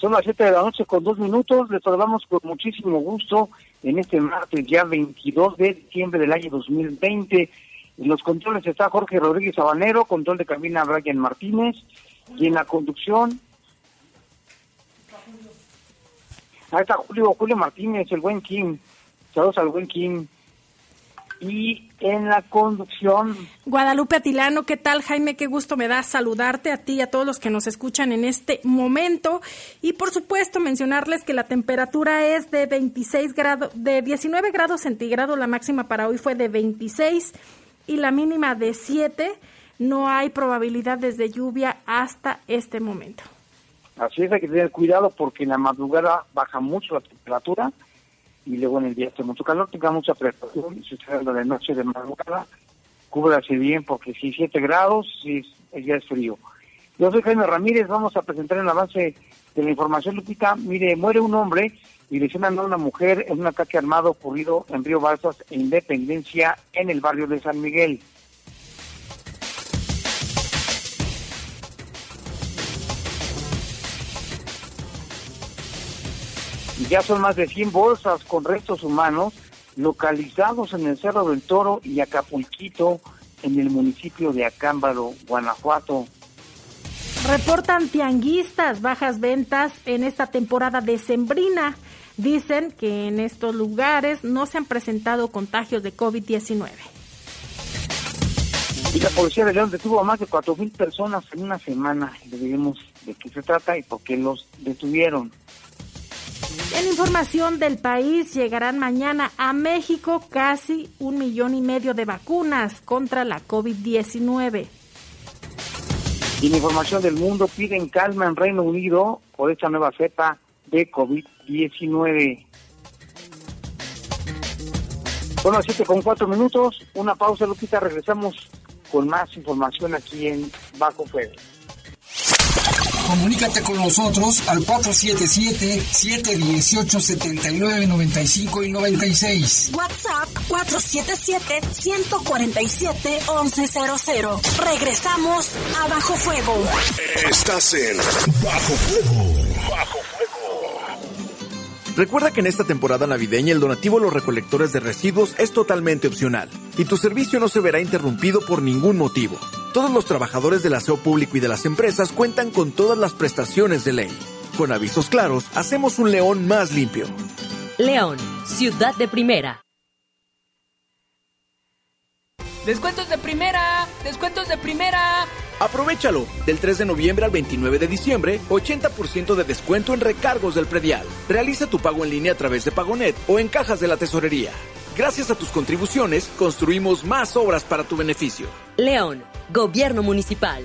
Son las 7 de la noche con dos minutos. Les saludamos con muchísimo gusto en este martes, ya 22 de diciembre del año 2020. En los controles está Jorge Rodríguez Sabanero, control de cabina Brian Martínez, y en la conducción. Ahí está Julio, Julio Martínez, el buen Kim. Saludos al buen Kim y en la conducción. Guadalupe Atilano, ¿qué tal Jaime? Qué gusto me da saludarte a ti y a todos los que nos escuchan en este momento. Y por supuesto mencionarles que la temperatura es de 26 grados, de 19 grados centígrados, la máxima para hoy fue de 26 y la mínima de 7. No hay probabilidades de lluvia hasta este momento. Así es, hay que tener cuidado porque en la madrugada baja mucho la temperatura y luego en el día hace mucho calor, tenga mucha precaución y si usted de noche de madrugada, cúbrase bien porque si 7 grados, si día es frío. Yo soy Jaime Ramírez, vamos a presentar el avance de la información, Lupita. Mire, muere un hombre y lesionan a una mujer en un ataque armado ocurrido en Río Balsas e Independencia en el barrio de San Miguel. Ya son más de 100 bolsas con restos humanos localizados en el Cerro del Toro y Acapulquito, en el municipio de Acámbaro, Guanajuato. Reportan tianguistas bajas ventas en esta temporada decembrina. Dicen que en estos lugares no se han presentado contagios de COVID-19. Y la policía de León detuvo a más de 4.000 personas en una semana. Le diremos de qué se trata y por qué los detuvieron. En información del país, llegarán mañana a México casi un millón y medio de vacunas contra la COVID-19. Y en información del mundo, piden calma en Reino Unido por esta nueva cepa de COVID-19. Son las 7 con 4 minutos, una pausa, Lupita, regresamos con más información aquí en Bajo Fuego. Comunícate con nosotros al 477-718-7995 y 96. WhatsApp 477-147-1100. Regresamos a Bajo Fuego. Estás en Bajo Fuego. Bajo Fuego. Recuerda que en esta temporada navideña el donativo a los recolectores de residuos es totalmente opcional y tu servicio no se verá interrumpido por ningún motivo. Todos los trabajadores del aseo público y de las empresas cuentan con todas las prestaciones de ley. Con avisos claros, hacemos un León más limpio. León, ciudad de primera. Descuentos de primera, descuentos de primera. Aprovechalo. Del 3 de noviembre al 29 de diciembre, 80% de descuento en recargos del predial. Realiza tu pago en línea a través de Pagonet o en cajas de la tesorería. Gracias a tus contribuciones, construimos más obras para tu beneficio. León, Gobierno Municipal.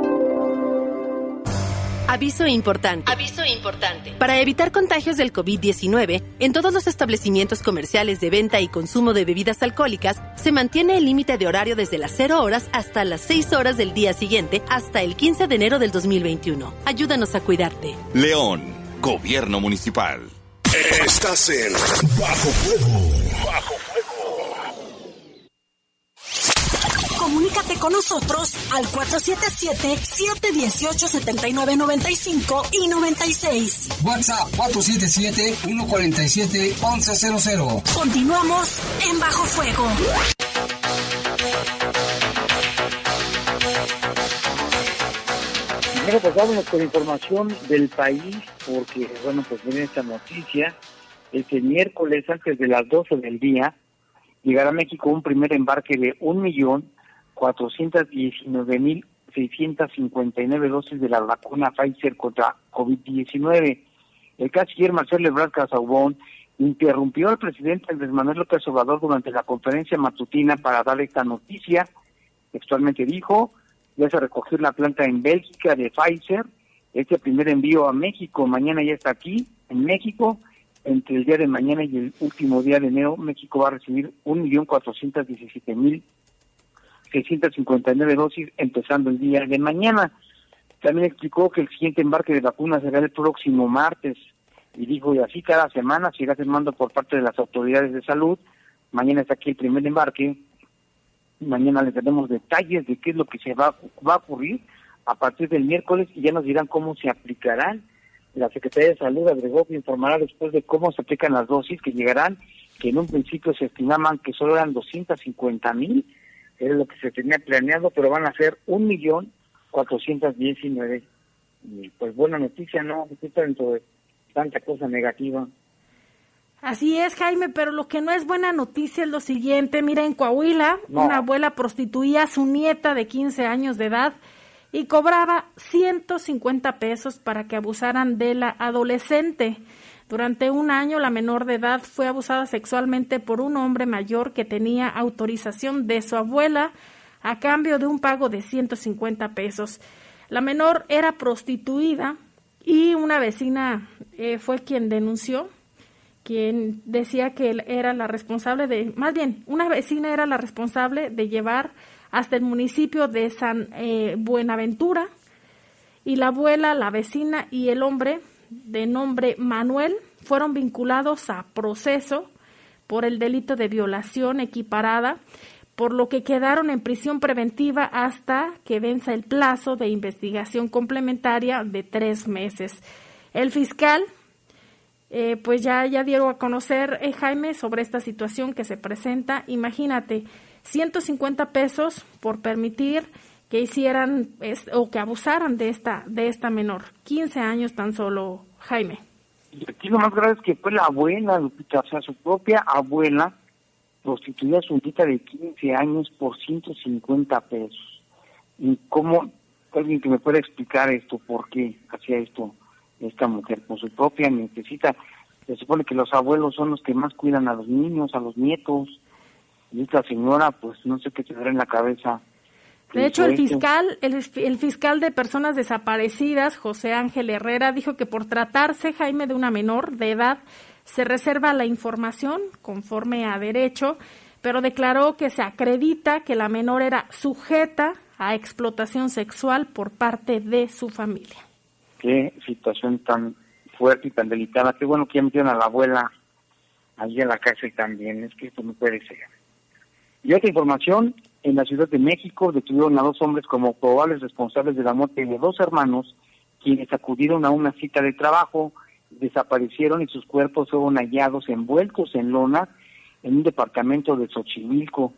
Aviso importante. Aviso importante. Para evitar contagios del COVID-19, en todos los establecimientos comerciales de venta y consumo de bebidas alcohólicas se mantiene el límite de horario desde las 0 horas hasta las 6 horas del día siguiente hasta el 15 de enero del 2021. Ayúdanos a cuidarte. León, Gobierno Municipal. Estás en Bajo Fuego. Bajo Fuego. Comunícate con nosotros al 477-718-7995 y 96. WhatsApp 477-147-1100. Continuamos en Bajo Fuego. Primero pues vámonos con información del país, porque bueno, pues viene esta noticia. Este miércoles, antes de las 12 del día, llegará a México un primer embarque de 1.419.659 dosis de la vacuna Pfizer contra COVID-19. El canciller Marcelo Ebrard Casaubón interrumpió al presidente Andrés Manuel López Obrador durante la conferencia matutina para dar esta noticia. Textualmente dijo, ya se recogió la planta en Bélgica de Pfizer, este primer envío a México, mañana ya está aquí, en México, entre el día de mañana y el último día de enero, México va a recibir 1.417.659 dosis, empezando el día de mañana. También explicó que el siguiente embarque de vacunas será el próximo martes, y dijo, y así cada semana se irá firmando por parte de las autoridades de salud. Mañana está aquí el primer embarque, Mañana les daremos detalles de qué es lo que se va, va a ocurrir a partir del miércoles y ya nos dirán cómo se aplicarán. La Secretaría de Salud agregó que informará después de cómo se aplican las dosis que llegarán, que en un principio se estimaban que solo eran 250 mil, era lo que se tenía planeado, pero van a ser un millón cuatrocientos diecinueve Pues buena noticia, ¿no? Dentro de tanta cosa negativa. Así es, Jaime, pero lo que no es buena noticia es lo siguiente. Mira, en Coahuila, una abuela prostituía a su nieta de 15 años de edad y cobraba 150 pesos para que abusaran de la adolescente. Durante un año, la menor de edad fue abusada sexualmente por un hombre mayor que tenía autorización de su abuela a cambio de un pago de 150 pesos. La menor era prostituida y una vecina eh, fue quien denunció quien decía que él era la responsable de, más bien, una vecina era la responsable de llevar hasta el municipio de San eh, Buenaventura y la abuela, la vecina y el hombre de nombre Manuel fueron vinculados a proceso por el delito de violación equiparada, por lo que quedaron en prisión preventiva hasta que venza el plazo de investigación complementaria de tres meses. El fiscal eh, pues ya, ya dieron a conocer, eh, Jaime, sobre esta situación que se presenta. Imagínate, 150 pesos por permitir que hicieran o que abusaran de esta, de esta menor. 15 años tan solo, Jaime. Y aquí lo más grave es que fue la abuela, Lupita, o sea, su propia abuela prostituía a su hijita de 15 años por 150 pesos. ¿Y cómo, alguien que me pueda explicar esto, por qué hacía esto? esta mujer por su propia necesita, se supone que los abuelos son los que más cuidan a los niños, a los nietos, y esta señora pues no sé qué tendrá en la cabeza. De hecho, el fiscal, el, el, fiscal de personas desaparecidas, José Ángel Herrera, dijo que por tratarse, Jaime, de una menor de edad, se reserva la información conforme a derecho, pero declaró que se acredita que la menor era sujeta a explotación sexual por parte de su familia qué situación tan fuerte y tan delicada. Qué bueno que ya metieron a la abuela allí en la cárcel también. Es que esto no puede ser. Y otra información, en la Ciudad de México detuvieron a dos hombres como probables responsables de la muerte de dos hermanos, quienes acudieron a una cita de trabajo, desaparecieron y sus cuerpos fueron hallados envueltos en lona en un departamento de Xochimilco.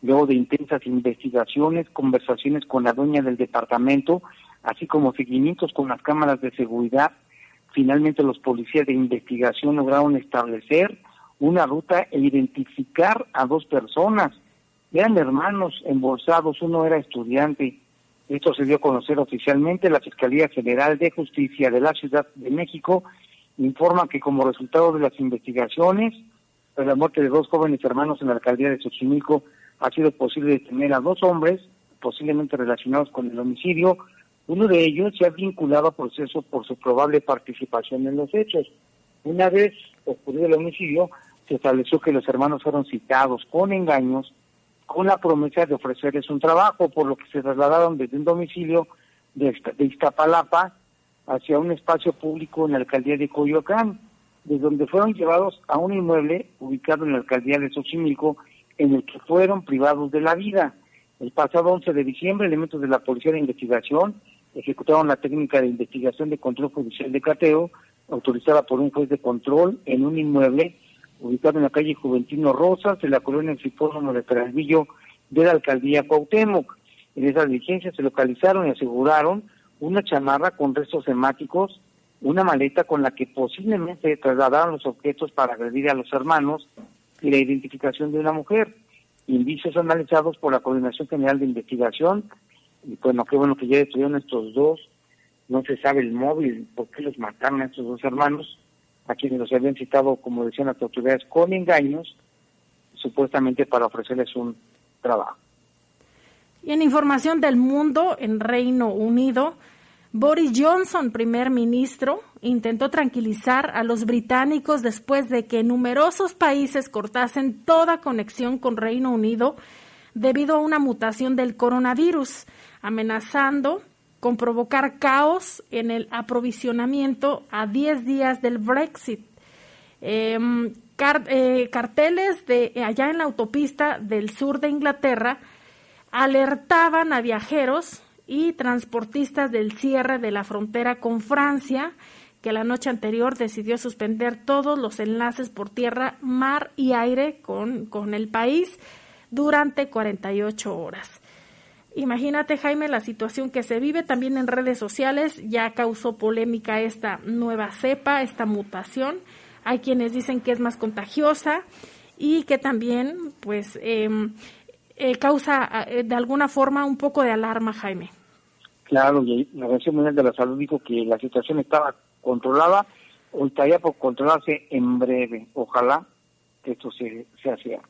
Luego de intensas investigaciones, conversaciones con la dueña del departamento, así como seguimientos con las cámaras de seguridad, finalmente los policías de investigación lograron establecer una ruta e identificar a dos personas. Eran hermanos embolsados, uno era estudiante. Esto se dio a conocer oficialmente. La Fiscalía General de Justicia de la Ciudad de México informa que como resultado de las investigaciones, de la muerte de dos jóvenes hermanos en la alcaldía de Xochimilco, ha sido posible detener a dos hombres, posiblemente relacionados con el homicidio, uno de ellos se ha vinculado a proceso por su probable participación en los hechos. Una vez ocurrido el homicidio, se estableció que los hermanos fueron citados con engaños con la promesa de ofrecerles un trabajo, por lo que se trasladaron desde un domicilio de, Iztapalapa hacia un espacio público en la alcaldía de Coyoacán, desde donde fueron llevados a un inmueble ubicado en la alcaldía de Xochimilco, en el que fueron privados de la vida. El pasado 11 de diciembre, elementos de la Policía de Investigación ejecutaron la técnica de investigación de control judicial de cateo, autorizada por un juez de control en un inmueble ubicado en la calle Juventino Rosas, de la colonia Cipódromo de Peralvillo, de la alcaldía Cuauhtémoc. En esa diligencia se localizaron y aseguraron una chamarra con restos hemáticos, una maleta con la que posiblemente trasladaron los objetos para agredir a los hermanos y la identificación de una mujer. Indicios analizados por la Coordinación General de Investigación. Y bueno, qué bueno que ya detuvieron estos dos. No se sabe el móvil, por qué los mataron a estos dos hermanos, a quienes los habían citado, como decían las autoridades, con engaños, supuestamente para ofrecerles un trabajo. Y en información del mundo, en Reino Unido, Boris Johnson, primer ministro, intentó tranquilizar a los británicos después de que numerosos países cortasen toda conexión con Reino Unido debido a una mutación del coronavirus, amenazando con provocar caos en el aprovisionamiento a 10 días del Brexit. Em, eh, carteles de allá en la autopista del sur de Inglaterra alertaban a viajeros y transportistas del cierre de la frontera con Francia, que la noche anterior decidió suspender todos los enlaces por tierra, mar y aire con, con el país durante 48 horas. Imagínate, Jaime, la situación que se vive también en redes sociales. Ya causó polémica esta nueva cepa, esta mutación. Hay quienes dicen que es más contagiosa y que también, pues, em, eh, causa eh, de alguna forma un poco de alarma, Jaime. Claro, y la Organización Mundial de la Salud dijo que la situación estaba controlada o estaría por controlarse en breve. Ojalá que esto se, se haga.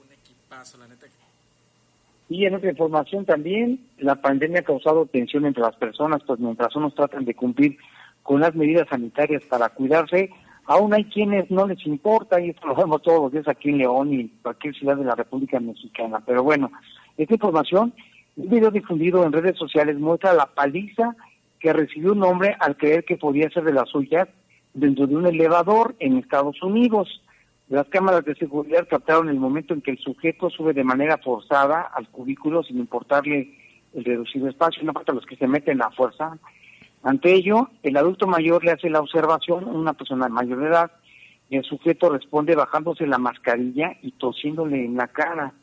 Un equipazo, la neta. Y en otra información también, la pandemia ha causado tensión entre las personas, pues mientras unos tratan de cumplir con las medidas sanitarias para cuidarse, Aún hay quienes no les importa, y esto lo vemos todos los días aquí en León y cualquier ciudad de la República Mexicana. Pero bueno, esta información, un video difundido en redes sociales muestra la paliza que recibió un hombre al creer que podía ser de las suyas dentro de un elevador en Estados Unidos. Las cámaras de seguridad captaron el momento en que el sujeto sube de manera forzada al cubículo sin importarle el reducido espacio, no falta los que se meten a fuerza, ante ello, el adulto mayor le hace la observación, una persona mayor de edad, y el sujeto responde bajándose la mascarilla y tosiéndole en la cara.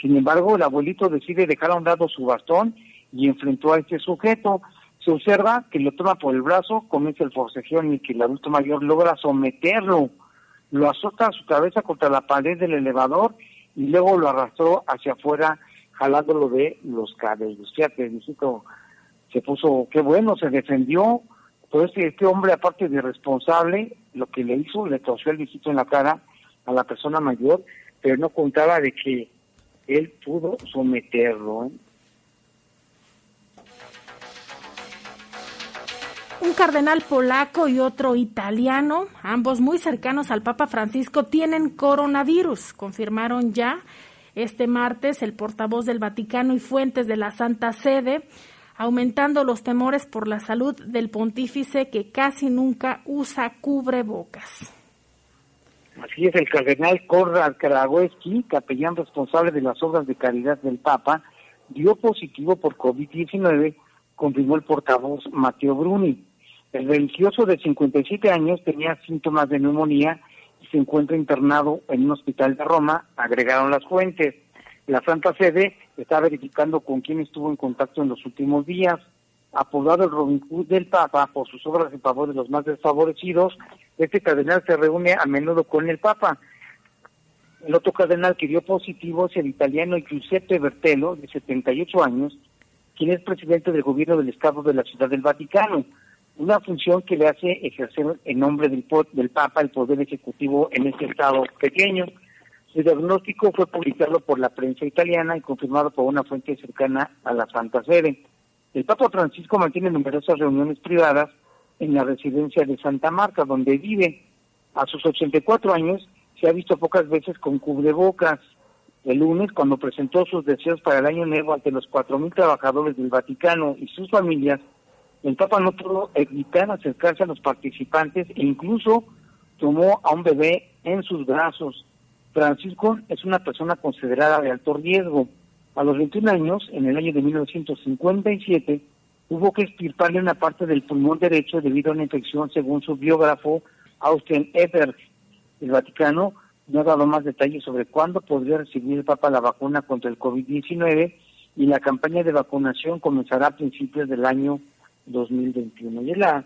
Sin embargo, el abuelito decide dejar a un lado su bastón y enfrentó a este sujeto. Se observa que lo toma por el brazo, comienza el forcejeo y que el adulto mayor logra someterlo. Lo azota a su cabeza contra la pared del elevador y luego lo arrastró hacia afuera jalándolo de los cabellos. Fíjate, visito se puso, qué bueno, se defendió. Pues este hombre, aparte de responsable, lo que le hizo, le tosió el viejito en la cara a la persona mayor, pero no contaba de que él pudo someterlo. ¿eh? Un cardenal polaco y otro italiano, ambos muy cercanos al Papa Francisco, tienen coronavirus. Confirmaron ya este martes el portavoz del Vaticano y fuentes de la Santa Sede aumentando los temores por la salud del pontífice que casi nunca usa cubrebocas. Así es, el cardenal Konrad Karagowski, capellán responsable de las obras de caridad del Papa, dio positivo por COVID-19, confirmó el portavoz Mateo Bruni. El religioso de 57 años tenía síntomas de neumonía y se encuentra internado en un hospital de Roma, agregaron las fuentes. La Santa Sede está verificando con quién estuvo en contacto en los últimos días. Apodado el Robin Hood del Papa por sus obras en favor de los más desfavorecidos, este cardenal se reúne a menudo con el Papa. El otro cardenal que dio positivo es el italiano Giuseppe Bertello, de 78 años, quien es presidente del gobierno del Estado de la Ciudad del Vaticano, una función que le hace ejercer en nombre del, del Papa el poder ejecutivo en este Estado pequeño. El diagnóstico fue publicado por la prensa italiana y confirmado por una fuente cercana a la Santa Sede. El Papa Francisco mantiene numerosas reuniones privadas en la residencia de Santa Marta, donde vive. A sus 84 años se ha visto pocas veces con cubrebocas. El lunes, cuando presentó sus deseos para el año nuevo ante los 4.000 trabajadores del Vaticano y sus familias, el Papa no pudo evitar acercarse a los participantes e incluso tomó a un bebé en sus brazos. Francisco es una persona considerada de alto riesgo. A los 21 años, en el año de 1957, hubo que extirparle una parte del pulmón derecho debido a una infección, según su biógrafo Austin Ebert. El Vaticano no ha dado más detalles sobre cuándo podría recibir el Papa la vacuna contra el COVID-19 y la campaña de vacunación comenzará a principios del año 2021. Y es la,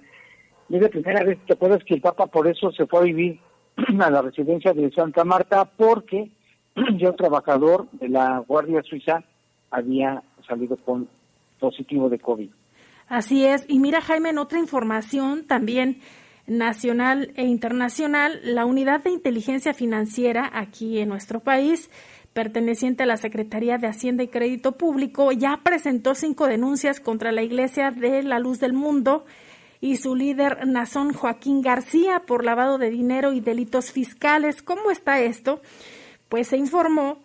es la primera vez, ¿te acuerdas que el Papa por eso se fue a vivir a la residencia de Santa Marta? Porque ya un trabajador de la Guardia Suiza había salido con positivo de COVID. Así es. Y mira, Jaime, en otra información también nacional e internacional, la Unidad de Inteligencia Financiera aquí en nuestro país perteneciente a la Secretaría de Hacienda y Crédito Público, ya presentó cinco denuncias contra la Iglesia de la Luz del Mundo y su líder Nazón Joaquín García por lavado de dinero y delitos fiscales. ¿Cómo está esto? Pues se informó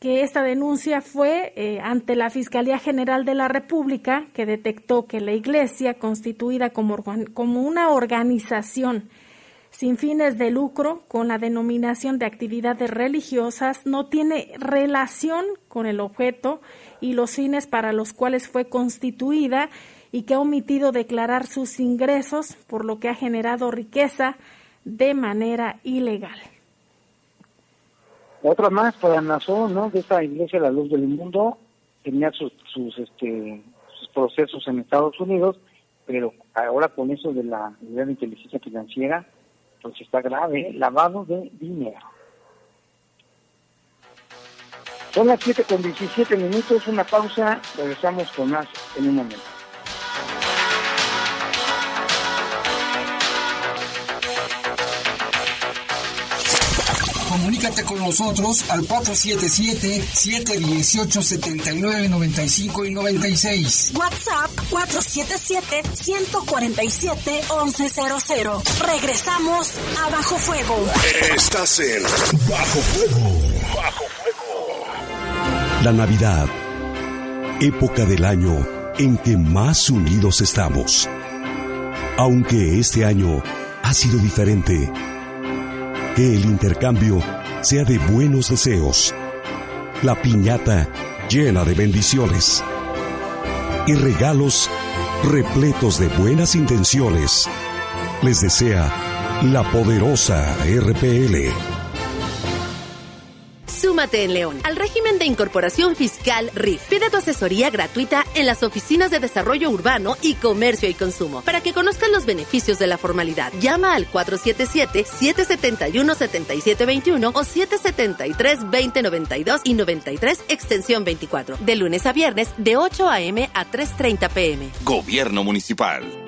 que esta denuncia fue eh, ante la Fiscalía General de la República, que detectó que la Iglesia, constituida como, como una organización sin fines de lucro con la denominación de actividades religiosas no tiene relación con el objeto y los fines para los cuales fue constituida y que ha omitido declarar sus ingresos, por lo que ha generado riqueza de manera ilegal. Otra más para Nazón, ¿no? De esta iglesia La Luz del Mundo, tenía sus, sus, este, sus procesos en Estados Unidos, pero ahora con eso de la, de inteligencia financiera, pues está grave, lavado de dinero. Son las 7 con 17 minutos, una pausa, regresamos con más en un momento. Comunícate con nosotros al 477-718-7995 y 96. WhatsApp 477-147-1100. Regresamos a Bajo Fuego. Estás en Bajo Fuego. Bajo Fuego. La Navidad, época del año en que más unidos estamos. Aunque este año ha sido diferente que el intercambio sea de buenos deseos, la piñata llena de bendiciones y regalos repletos de buenas intenciones. Les desea la poderosa RPL. Súmate en León al régimen de incorporación fiscal RIF. Pide tu asesoría gratuita en las oficinas de desarrollo urbano y comercio y consumo para que conozcan los beneficios de la formalidad. Llama al 477-771-7721 o 773-2092 y 93 extensión 24. De lunes a viernes de 8 a.m. a 3.30 p.m. Gobierno Municipal.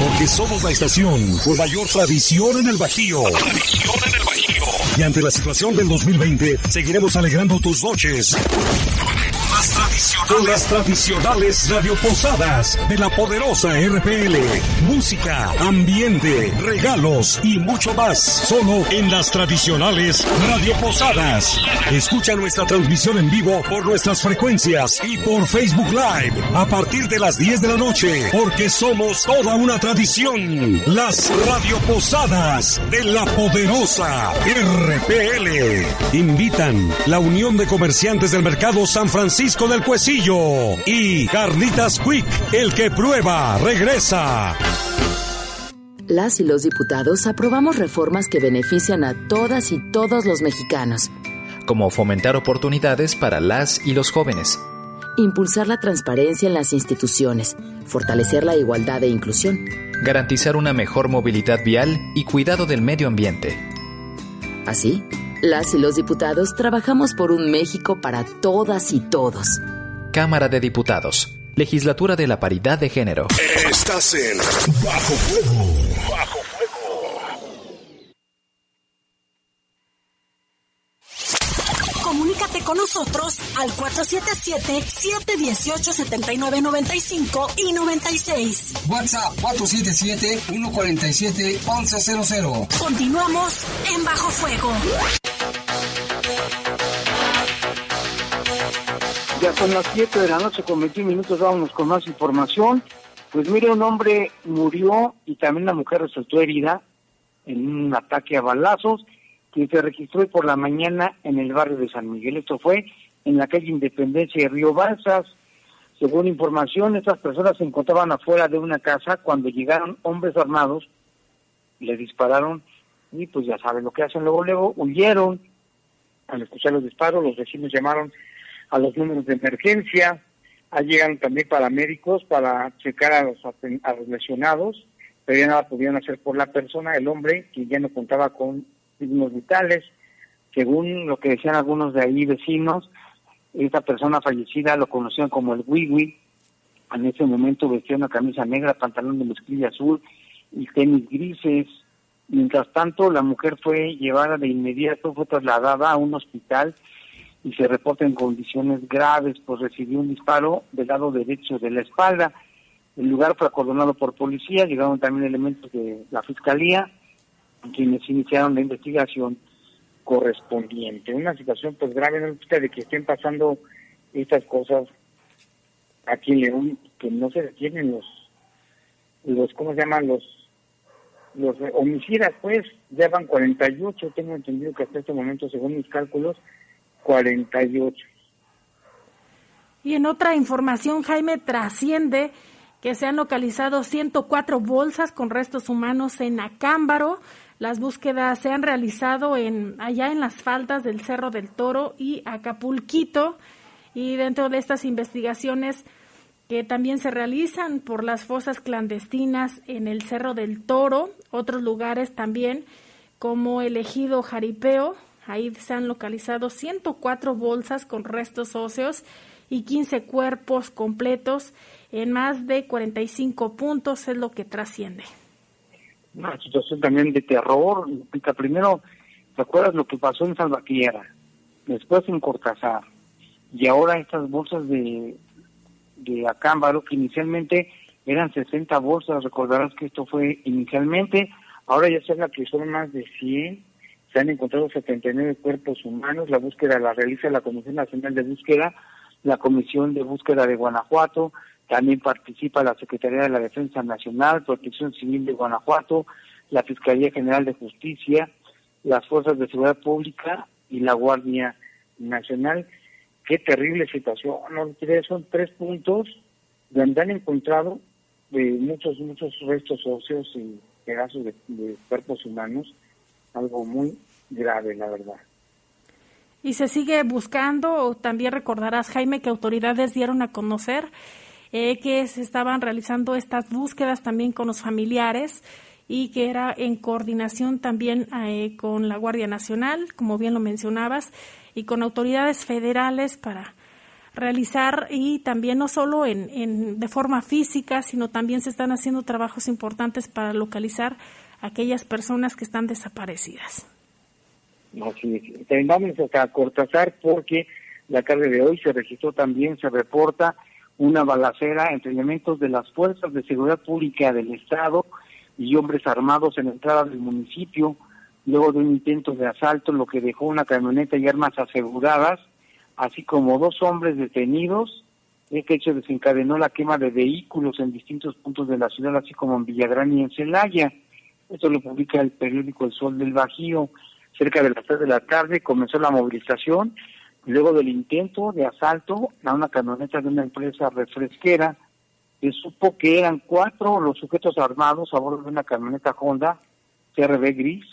Porque somos la estación con mayor tradición en el Bajío. Y ante la situación del 2020, seguiremos alegrando tus noches. Con las tradicionales radioposadas de la poderosa RPL. Música, ambiente, regalos y mucho más. Solo en las tradicionales radioposadas. Escucha nuestra transmisión en vivo por nuestras frecuencias y por Facebook Live a partir de las 10 de la noche. Porque somos toda una tradición. Las radioposadas de la poderosa RPL. Invitan la Unión de Comerciantes del Mercado San Francisco del Cuesillo y Carnitas Quick, el que prueba, regresa. Las y los diputados aprobamos reformas que benefician a todas y todos los mexicanos. Como fomentar oportunidades para las y los jóvenes. Impulsar la transparencia en las instituciones. Fortalecer la igualdad e inclusión. Garantizar una mejor movilidad vial y cuidado del medio ambiente. Así, las y los diputados trabajamos por un México para todas y todos. Cámara de Diputados. Legislatura de la Paridad de Género. Estás en Bajo Fuego. Bajo Fuego. con nosotros al 477-718-7995 y 96. WhatsApp 477-147-1100. Continuamos en Bajo Fuego. Ya son las 7 de la noche con 21 minutos, vámonos con más información. Pues mire, un hombre murió y también una mujer resultó herida en un ataque a balazos que se registró por la mañana en el barrio de San Miguel. Esto fue en la calle Independencia de Río Balsas. Según información, estas personas se encontraban afuera de una casa cuando llegaron hombres armados, le dispararon y pues ya saben lo que hacen luego, luego huyeron. Al escuchar los disparos, los vecinos llamaron a los números de emergencia, Ahí llegaron también paramédicos para checar a los, a los lesionados, pero ya nada podían hacer por la persona, el hombre, que ya no contaba con signos vitales. Según lo que decían algunos de ahí vecinos, esta persona fallecida lo conocían como el Wiwi. En ese momento vestía una camisa negra, pantalón de mezclilla azul y tenis grises. Mientras tanto, la mujer fue llevada de inmediato, fue trasladada a un hospital y se reporta en condiciones graves, pues recibió un disparo del lado derecho de la espalda. El lugar fue acordonado por policía, llegaron también elementos de la fiscalía, quienes iniciaron la investigación correspondiente. Una situación pues grave, no de que estén pasando estas cosas aquí en León, que no se detienen los, los ¿cómo se llaman? Los los homicidas, pues, ya van 48, tengo entendido que hasta este momento, según mis cálculos, 48. Y en otra información, Jaime trasciende que se han localizado 104 bolsas con restos humanos en Acámbaro. Las búsquedas se han realizado en allá en las faldas del Cerro del Toro y Acapulquito. Y dentro de estas investigaciones que también se realizan por las fosas clandestinas en el Cerro del Toro, otros lugares también como el ejido Jaripeo, Ahí se han localizado 104 bolsas con restos óseos y 15 cuerpos completos en más de 45 puntos, es lo que trasciende. Una situación también de terror. Primero, ¿te acuerdas lo que pasó en Salvatierra? Después en Cortázar. Y ahora estas bolsas de, de Acámbaro, que inicialmente eran 60 bolsas, recordarás que esto fue inicialmente, ahora ya se habla que son más de 100 se han encontrado 79 cuerpos humanos. La búsqueda la realiza la Comisión Nacional de Búsqueda, la Comisión de Búsqueda de Guanajuato. También participa la Secretaría de la Defensa Nacional, Protección Civil de Guanajuato, la Fiscalía General de Justicia, las Fuerzas de Seguridad Pública y la Guardia Nacional. Qué terrible situación. No, son tres puntos donde han encontrado eh, muchos, muchos restos óseos y pedazos de cuerpos humanos algo muy grave, la verdad. Y se sigue buscando, también recordarás, Jaime, que autoridades dieron a conocer eh, que se estaban realizando estas búsquedas también con los familiares y que era en coordinación también eh, con la Guardia Nacional, como bien lo mencionabas, y con autoridades federales para realizar y también no solo en, en, de forma física, sino también se están haciendo trabajos importantes para localizar aquellas personas que están desaparecidas. Así es. Vamos a Cortázar porque la tarde de hoy se registró también, se reporta una balacera entre elementos de las fuerzas de seguridad pública del Estado y hombres armados en la entrada del municipio, luego de un intento de asalto, lo que dejó una camioneta y armas aseguradas, así como dos hombres detenidos. Este hecho desencadenó la quema de vehículos en distintos puntos de la ciudad, así como en Villagrán y en Celaya. Esto lo publica el periódico El Sol del Bajío. Cerca de las 3 de la tarde comenzó la movilización, luego del intento de asalto a una camioneta de una empresa refresquera. Se supo que eran cuatro los sujetos armados a bordo de una camioneta Honda CRB gris,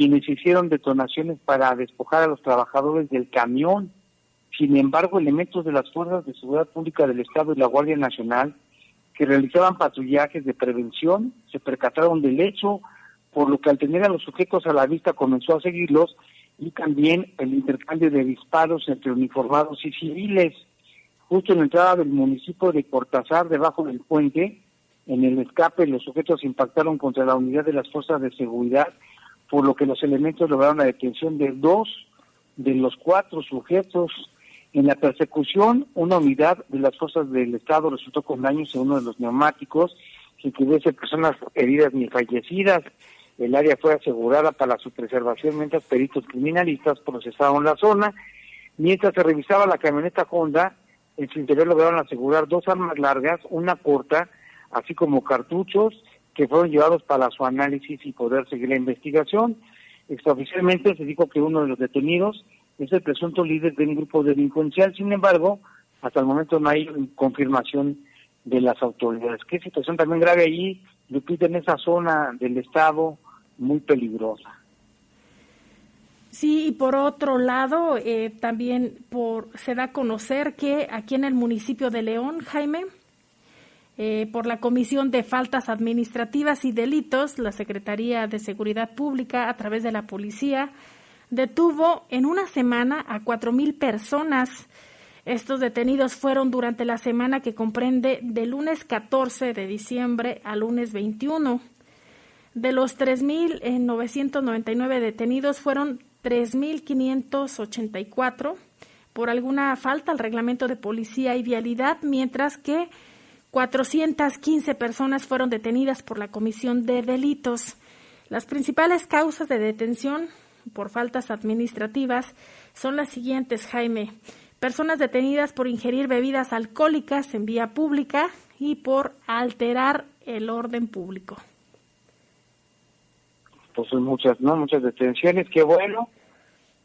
quienes hicieron detonaciones para despojar a los trabajadores del camión. Sin embargo, elementos de las fuerzas de seguridad pública del Estado y la Guardia Nacional que realizaban patrullajes de prevención se percataron del hecho, por lo que al tener a los sujetos a la vista comenzó a seguirlos y también el intercambio de disparos entre uniformados y civiles. Justo en la entrada del municipio de Cortázar, debajo del puente, en el escape los sujetos impactaron contra la unidad de las fuerzas de seguridad, por lo que los elementos lograron la detención de dos de los cuatro sujetos. En la persecución, una unidad de las fuerzas del Estado resultó con daños en uno de los neumáticos, sin que hubiese personas heridas ni fallecidas. El área fue asegurada para su preservación mientras peritos criminalistas procesaron la zona. Mientras se revisaba la camioneta Honda, en su interior lograron asegurar dos armas largas, una corta, así como cartuchos que fueron llevados para su análisis y poder seguir la investigación. Extraoficialmente se dijo que uno de los detenidos es el presunto líder de un grupo delincuencial, sin embargo, hasta el momento no hay confirmación de las autoridades. Qué situación también grave allí, Lupita, en esa zona del estado, muy peligrosa. Sí, y por otro lado, eh, también por, se da a conocer que aquí en el municipio de León, Jaime, eh, por la Comisión de Faltas Administrativas y Delitos, la Secretaría de Seguridad Pública, a través de la policía, detuvo en una semana a cuatro mil personas. Estos detenidos fueron durante la semana que comprende de lunes 14 de diciembre a lunes 21. De los 3.999 detenidos fueron 3.584 por alguna falta al reglamento de policía y vialidad, mientras que 415 personas fueron detenidas por la comisión de delitos. Las principales causas de detención por faltas administrativas son las siguientes, Jaime. Personas detenidas por ingerir bebidas alcohólicas en vía pública y por alterar el orden público pues son muchas, ¿no? Muchas detenciones, qué bueno.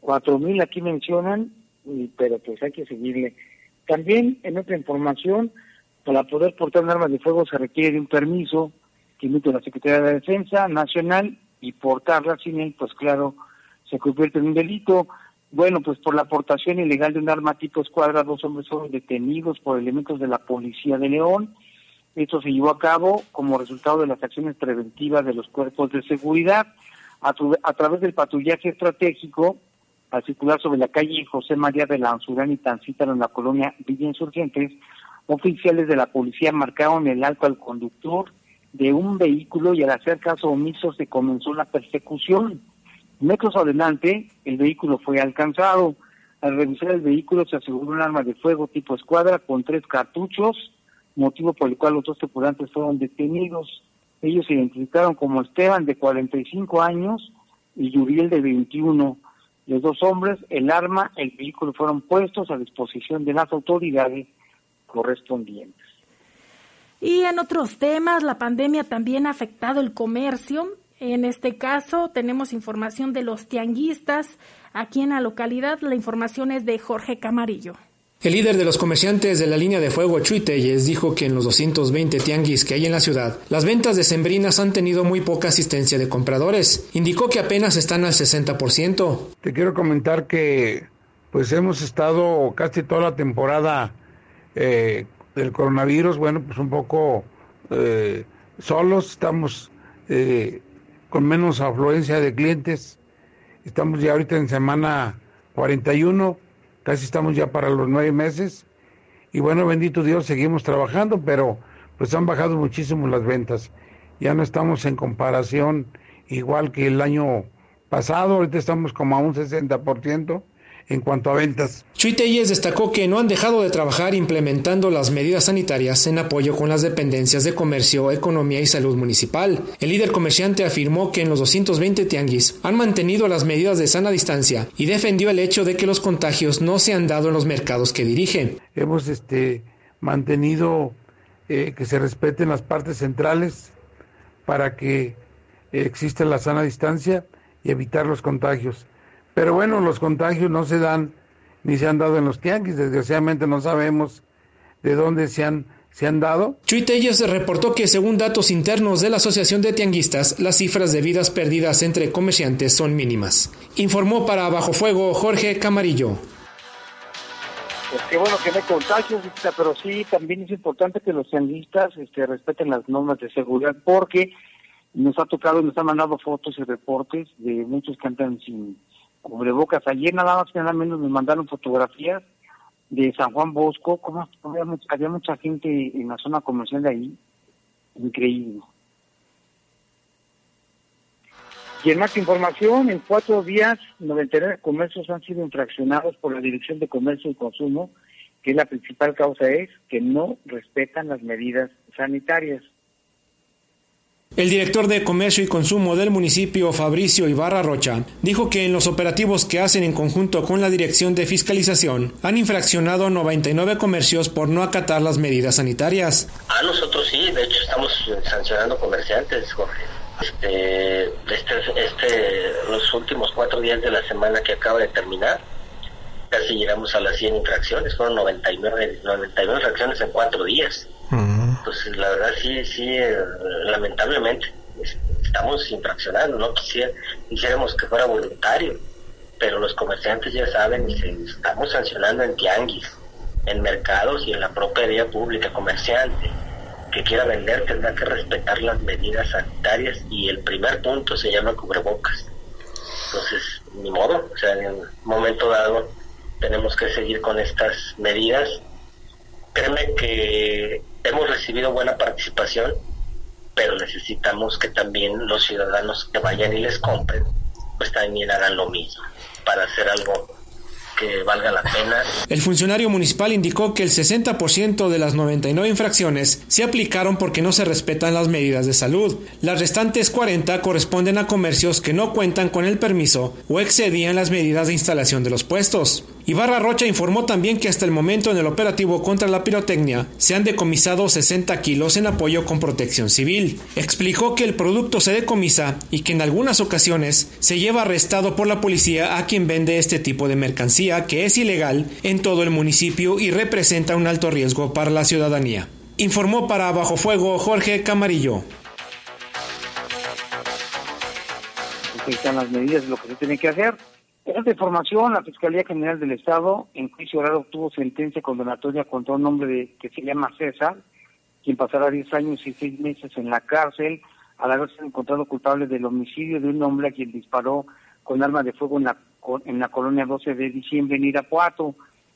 Cuatro mil aquí mencionan, pero pues hay que seguirle. También en otra información, para poder portar un arma de fuego se requiere de un permiso que emite la Secretaría de Defensa Nacional y portarla sin él, pues claro, se convierte en un delito. Bueno, pues por la aportación ilegal de un arma tipo escuadra, dos hombres fueron detenidos por elementos de la Policía de León. Esto se llevó a cabo como resultado de las acciones preventivas de los cuerpos de seguridad a, través del patrullaje estratégico al circular sobre la calle José María de la Anzurán y Tancítaro en la colonia Villa Insurgentes, oficiales de la policía marcaron el alto al conductor de un vehículo y al hacer caso omiso se comenzó la persecución. Metros adelante, el vehículo fue alcanzado. Al revisar el vehículo se aseguró un arma de fuego tipo escuadra con tres cartuchos, motivo por el cual los dos tripulantes fueron detenidos. Ellos se identificaron como Esteban, de 45 años, y Yuriel, de 21. Los dos hombres, el arma, el vehículo fueron puestos a disposición de las autoridades correspondientes. Y en otros temas, la pandemia también ha afectado el comercio. En este caso, tenemos información de los tianguistas. Aquí en la localidad, la información es de Jorge Camarillo. El líder de los comerciantes de la línea de fuego Chuy Telles dijo que en los 220 tianguis que hay en la ciudad, las ventas de sembrinas han tenido muy poca asistencia de compradores. Indicó que apenas están al 60%. Te quiero comentar que pues hemos estado casi toda la temporada eh, del coronavirus, bueno, pues un poco eh, solos, estamos eh, con menos afluencia de clientes, estamos ya ahorita en semana 41 casi estamos ya para los nueve meses. Y bueno, bendito Dios, seguimos trabajando, pero pues han bajado muchísimo las ventas. Ya no estamos en comparación igual que el año pasado, ahorita estamos como a un 60% en cuanto a ventas. Chuy Telles destacó que no han dejado de trabajar implementando las medidas sanitarias en apoyo con las dependencias de comercio, economía y salud municipal. El líder comerciante afirmó que en los 220 tianguis han mantenido las medidas de sana distancia y defendió el hecho de que los contagios no se han dado en los mercados que dirige. Hemos este, mantenido eh, que se respeten las partes centrales para que exista la sana distancia y evitar los contagios. Pero bueno, los contagios no se dan ni se han dado en los tianguis, desgraciadamente no sabemos de dónde se han se han dado. Chuy se reportó que según datos internos de la Asociación de Tianguistas, las cifras de vidas perdidas entre comerciantes son mínimas. Informó para Bajo Fuego Jorge Camarillo. Pues qué bueno que no hay contagios, pero sí también es importante que los tianguistas este, respeten las normas de seguridad porque nos ha tocado, nos han mandado fotos y reportes de muchos que andan sin cubrebocas. Ayer nada más que nada menos me mandaron fotografías de San Juan Bosco, como había, mucha gente en la zona comercial de ahí, increíble. Y en más información, en cuatro días, 99 comercios han sido infraccionados por la Dirección de Comercio y Consumo, que la principal causa es que no respetan las medidas sanitarias. El director de Comercio y Consumo del municipio, Fabricio Ibarra Rocha, dijo que en los operativos que hacen en conjunto con la Dirección de Fiscalización han infraccionado 99 comercios por no acatar las medidas sanitarias. A nosotros sí, de hecho estamos sancionando comerciantes, Jorge. Este, este, este, los últimos cuatro días de la semana que acaba de terminar, casi llegamos a las 100 infracciones, fueron 99, 99 infracciones en cuatro días. Pues la verdad sí, sí, eh, lamentablemente estamos infraccionando, no Quisiera, quisiéramos que fuera voluntario, pero los comerciantes ya saben y estamos sancionando en tianguis, en mercados y en la propia vía pública, comerciante que quiera vender tendrá que respetar las medidas sanitarias y el primer punto se llama cubrebocas. Entonces, ni modo, o sea, en un momento dado tenemos que seguir con estas medidas. Créeme que hemos recibido buena participación, pero necesitamos que también los ciudadanos que vayan y les compren, pues también hagan lo mismo para hacer algo El funcionario municipal indicó que el 60% de las 99 infracciones se aplicaron porque no se respetan las medidas de salud. Las restantes 40 corresponden a comercios que no cuentan con el permiso o excedían las medidas de instalación de los puestos. Ibarra Rocha informó también que hasta el momento en el operativo contra la pirotecnia se han decomisado 60 kilos en apoyo con protección civil. Explicó que el producto se decomisa y que en algunas ocasiones se lleva arrestado por la policía a quien vende este tipo de mercancía que es ilegal en todo el municipio y representa un alto riesgo para la ciudadanía. Informó para Bajo Fuego Jorge Camarillo. están las medidas de lo que se tiene que hacer en esta información, la Fiscalía General del Estado en juicio oral obtuvo sentencia condenatoria contra un hombre que se llama César, quien pasará 10 años y 6 meses en la cárcel al haberse encontrado culpable del homicidio de un hombre a quien disparó con arma de fuego en la, en la colonia 12 de diciembre en Irapuato.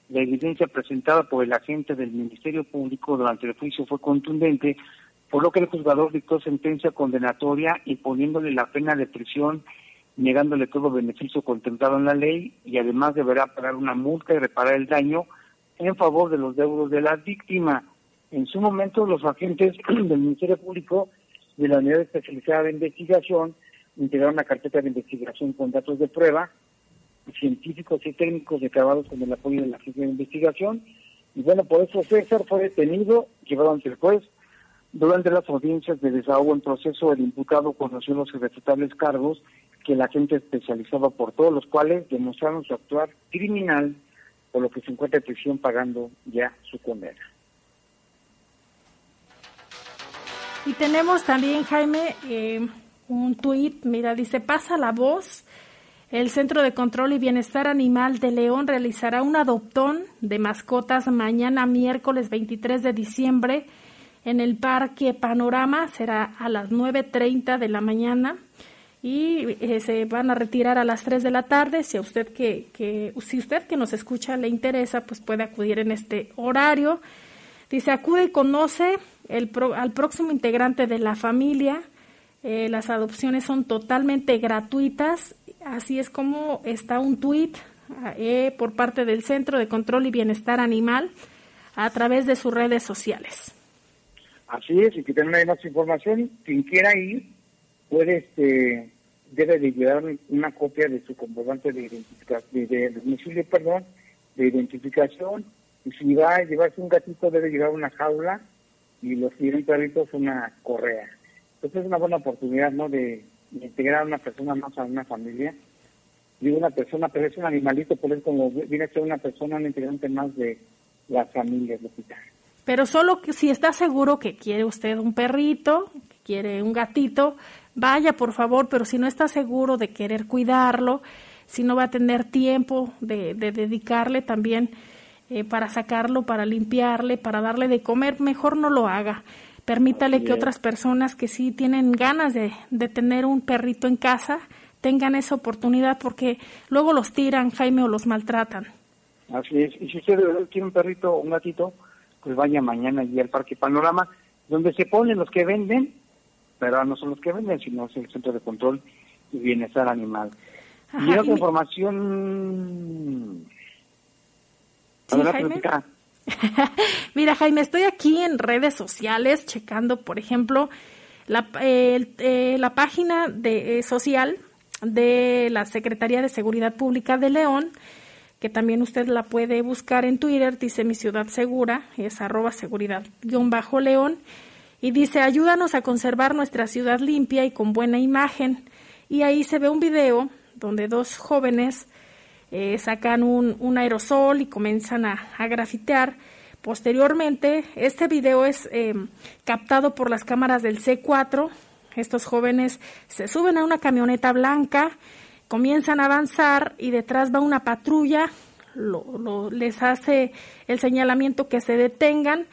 La evidencia presentada por el agente del Ministerio Público durante el juicio fue contundente, por lo que el juzgador dictó sentencia condenatoria imponiéndole la pena de prisión negándole todo beneficio contemplado en la ley y además deberá pagar una multa y reparar el daño en favor de los deudos de la víctima. En su momento, los agentes del Ministerio Público de la Unidad Especializada de Investigación integraron una carpeta de investigación con datos de prueba, científicos y técnicos recabados con el apoyo de la agencia de investigación. Y bueno, por eso César fue detenido, llevado ante el juez. Durante las audiencias de desahogo en proceso, el imputado conoció los irrefutables cargos que la gente especializaba por todos los cuales demostraron su actuar criminal, por lo que se encuentra en prisión pagando ya su condena. Y tenemos también, Jaime, eh, un tuit, mira, dice, pasa la voz, el Centro de Control y Bienestar Animal de León realizará un adoptón de mascotas mañana miércoles 23 de diciembre en el Parque Panorama, será a las 9.30 de la mañana y eh, se van a retirar a las 3 de la tarde. Si a usted que, que, si usted que nos escucha le interesa, pues puede acudir en este horario. Dice, acude y conoce el al próximo integrante de la familia. Eh, las adopciones son totalmente gratuitas. Así es como está un tuit eh, por parte del Centro de Control y Bienestar Animal a través de sus redes sociales. Así es, y que tenga más información, quien quiera ir, puede este debe de llevar una copia de su comprobante de identificación de, domicilio perdón de identificación y si va a llevarse un gatito debe llevar una jaula y los siguientes perritos una correa. Entonces es una buena oportunidad no de, integrar a una persona más a una familia digo una persona pero es un animalito por eso como viene a una persona un integrante más de las familias pero solo que si está seguro que quiere usted un perrito que quiere un gatito vaya por favor, pero si no está seguro de querer cuidarlo, si no va a tener tiempo de, dedicarle también eh, para sacarlo, para limpiarle, para darle de comer, mejor no lo haga. Permítale que otras personas que sí tienen ganas de, de tener un perrito en casa tengan esa oportunidad porque luego los tiran, Jaime, o los maltratan. Así es. Y si usted quiere un perrito o un gatito, pues vaya mañana allí al Parque Panorama, donde se ponen los que venden pero no son los que venden, sino es el centro de control y bienestar animal. y otra información... Sí, Jaime. Mira, Jaime, estoy aquí en redes sociales checando, por ejemplo, la, eh, la página de, eh, social de la Secretaría de Seguridad Pública de León, que también usted la puede buscar en Twitter, dice mi ciudad segura, es arroba seguridad-león, y dice ayúdanos a conservar nuestra ciudad limpia y con buena imagen. Y ahí se ve un video donde dos jóvenes eh, sacan un, aerosol y comienzan a, grafitear. Posteriormente, este video es eh, captado por las cámaras del C4. Estos jóvenes se suben a una camioneta blanca, comienzan a avanzar y detrás va una patrulla, lo, lo, les hace el señalamiento que se detengan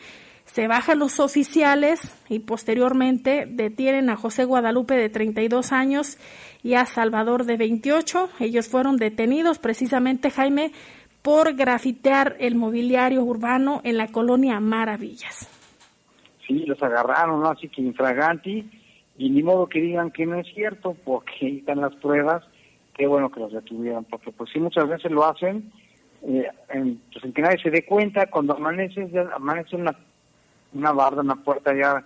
se bajan los oficiales y posteriormente detienen a José Guadalupe de 32 años y a Salvador de 28. Ellos fueron detenidos precisamente, Jaime, por grafitear el mobiliario urbano en la colonia Maravillas. Sí, los agarraron, ¿no? Así que infraganti, y ni modo que digan que no es cierto, porque están las pruebas, qué bueno que los detuvieron, porque pues sí muchas veces lo hacen, eh, en, pues en que nadie se dé cuenta, cuando amanece, ya amanece una una barda, una puerta ya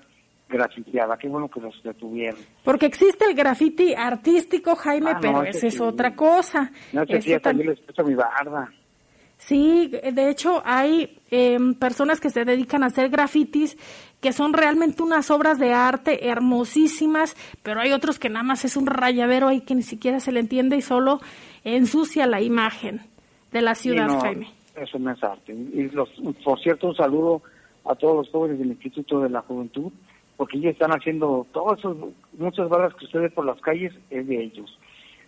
grafiteada. Qué bueno que los detuvieron. Porque existe el grafiti artístico, Jaime, Ah, no, pero esa es sí. otra cosa. No sé si también les puso mi barda. Sí, de hecho hay em, personas que se dedican a hacer grafitis que son realmente unas obras de arte hermosísimas, pero hay otros que nada más es un rayadero ahí que ni siquiera se le entiende y solo ensucia la imagen de la ciudad, Sí, no, Jaime. Eso no es arte. Y los, por cierto, un saludo a todos los jóvenes del Instituto de la Juventud, porque ellos están haciendo todas esas, muchas barras que usted ve por las calles, es de ellos.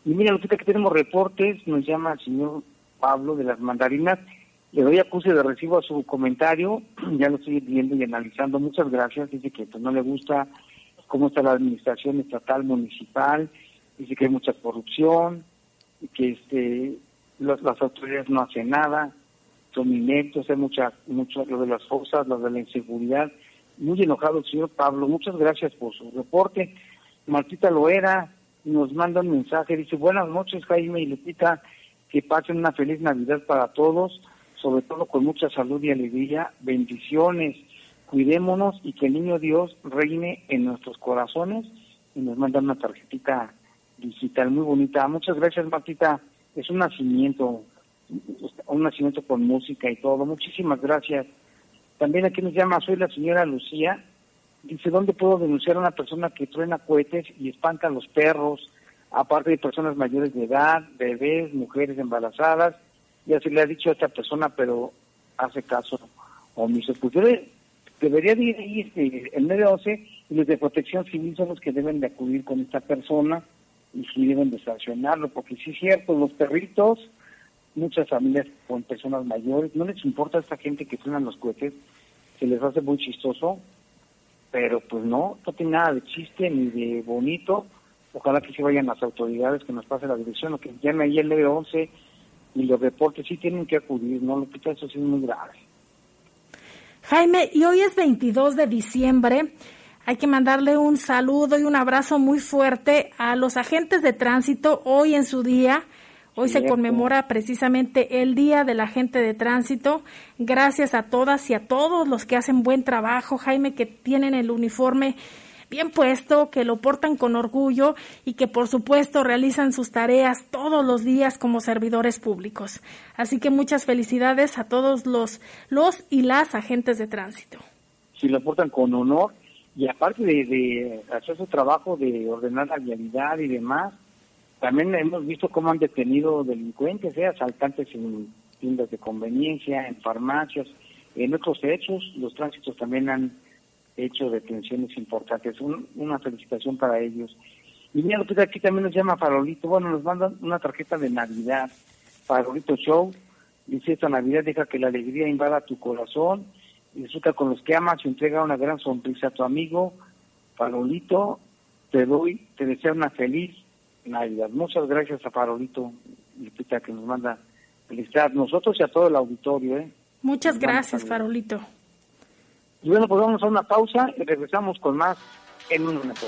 Y mira, ahorita que tenemos reportes, nos llama el señor Pablo de las mandarinas, le doy acuse de recibo a su comentario, ya lo estoy viendo y analizando, muchas gracias, dice que pues, no le gusta cómo está la administración estatal, municipal, dice que hay mucha corrupción, que este las autoridades no hacen nada, son ineptos, hay mucha, mucho lo de las fosas, lo de la inseguridad. Muy enojado el señor Pablo, muchas gracias por su reporte. Martita Loera nos manda un mensaje, dice, buenas noches Jaime y Lupita, que pasen una feliz Navidad para todos, sobre todo con mucha salud y alegría, bendiciones, cuidémonos y que el niño Dios reine en nuestros corazones y nos manda una tarjetita digital muy bonita. Muchas gracias Martita, es un nacimiento, un nacimiento con música y todo. Muchísimas gracias. También aquí nos llama, soy la señora Lucía. Dice, ¿dónde puedo denunciar a una persona que truena cohetes y espanta a los perros? Aparte de personas mayores de edad, bebés, mujeres embarazadas. Ya se le ha dicho a esta persona, pero hace caso omiso. Pues debe- debería de ir ahí este, el 911 y los de protección civil son los que deben de acudir con esta persona y sí deben de sancionarlo, porque sí es cierto, los perritos, muchas familias con personas mayores, no les importa a esta gente que truenan los cohetes, se les hace muy chistoso, pero pues no, no tiene nada de chiste ni de bonito. Ojalá que se vayan las autoridades, que nos pase la dirección, o que llame ahí el 911 y los reportes sí tienen que acudir, ¿no? Lo que eso sí es muy grave. Jaime, y hoy es 22 de diciembre. Hay que mandarle un saludo y un abrazo muy fuerte a los agentes de tránsito hoy en su día. Hoy se conmemora precisamente el Día del Agente de Tránsito. Gracias a todas y a todos los que hacen buen trabajo, Jaime, que tienen el uniforme bien puesto, que lo portan con orgullo y que por supuesto realizan sus tareas todos los días como servidores públicos. Así que muchas felicidades a todos los, los y las agentes de tránsito. si lo portan con honor y aparte de, de hacer su trabajo de ordenar la vialidad y demás, también hemos visto cómo han detenido delincuentes, ¿eh? asaltantes en tiendas de conveniencia, en farmacias, en otros hechos, los tránsitos también han hecho detenciones importantes. Un- una felicitación para ellos. Y mira, Lupita, aquí también nos llama Farolito, bueno, nos mandan una tarjeta de Navidad, Farolito Show, dice esta Navidad deja que la alegría invada tu corazón, disfruta con los que amas y entrega una gran sonrisa a tu amigo, Farolito, te doy, te deseo una feliz Navidad. Muchas gracias a Farolito, Lupita, que nos manda felicidad, nosotros y a todo el auditorio, ¿eh? Muchas Nos gracias. Farolito. Y bueno, pues vamos a una pausa y regresamos con más en un momento.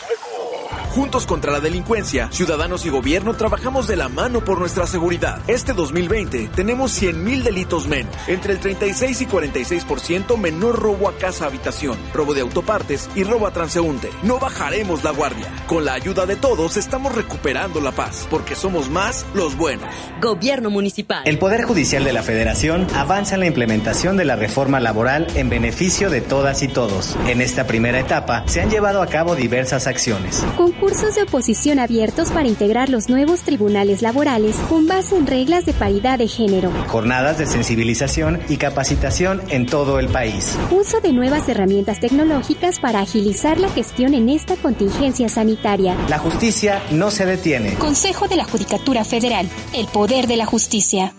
Juntos contra la delincuencia, ciudadanos y gobierno trabajamos de la mano por nuestra seguridad. Este 2020 tenemos 100.000 delitos menos, entre el 36 y 46% menor robo a casa habitación, robo de autopartes y robo a transeúnte. No bajaremos la guardia. Con la ayuda de todos estamos recuperando la paz, porque somos más los buenos. Gobierno municipal. El Poder Judicial de la Federación avanza en la implementación de la reforma laboral en beneficio de todas y todos. En esta primera etapa se han llevado a cabo diversas acciones cursos de oposición abiertos para integrar los nuevos tribunales laborales con base en reglas de paridad de género. Jornadas de sensibilización y capacitación en todo el país. Uso de nuevas herramientas tecnológicas para agilizar la gestión en esta contingencia sanitaria. La justicia no se detiene. Consejo de la Judicatura Federal. El poder de la justicia.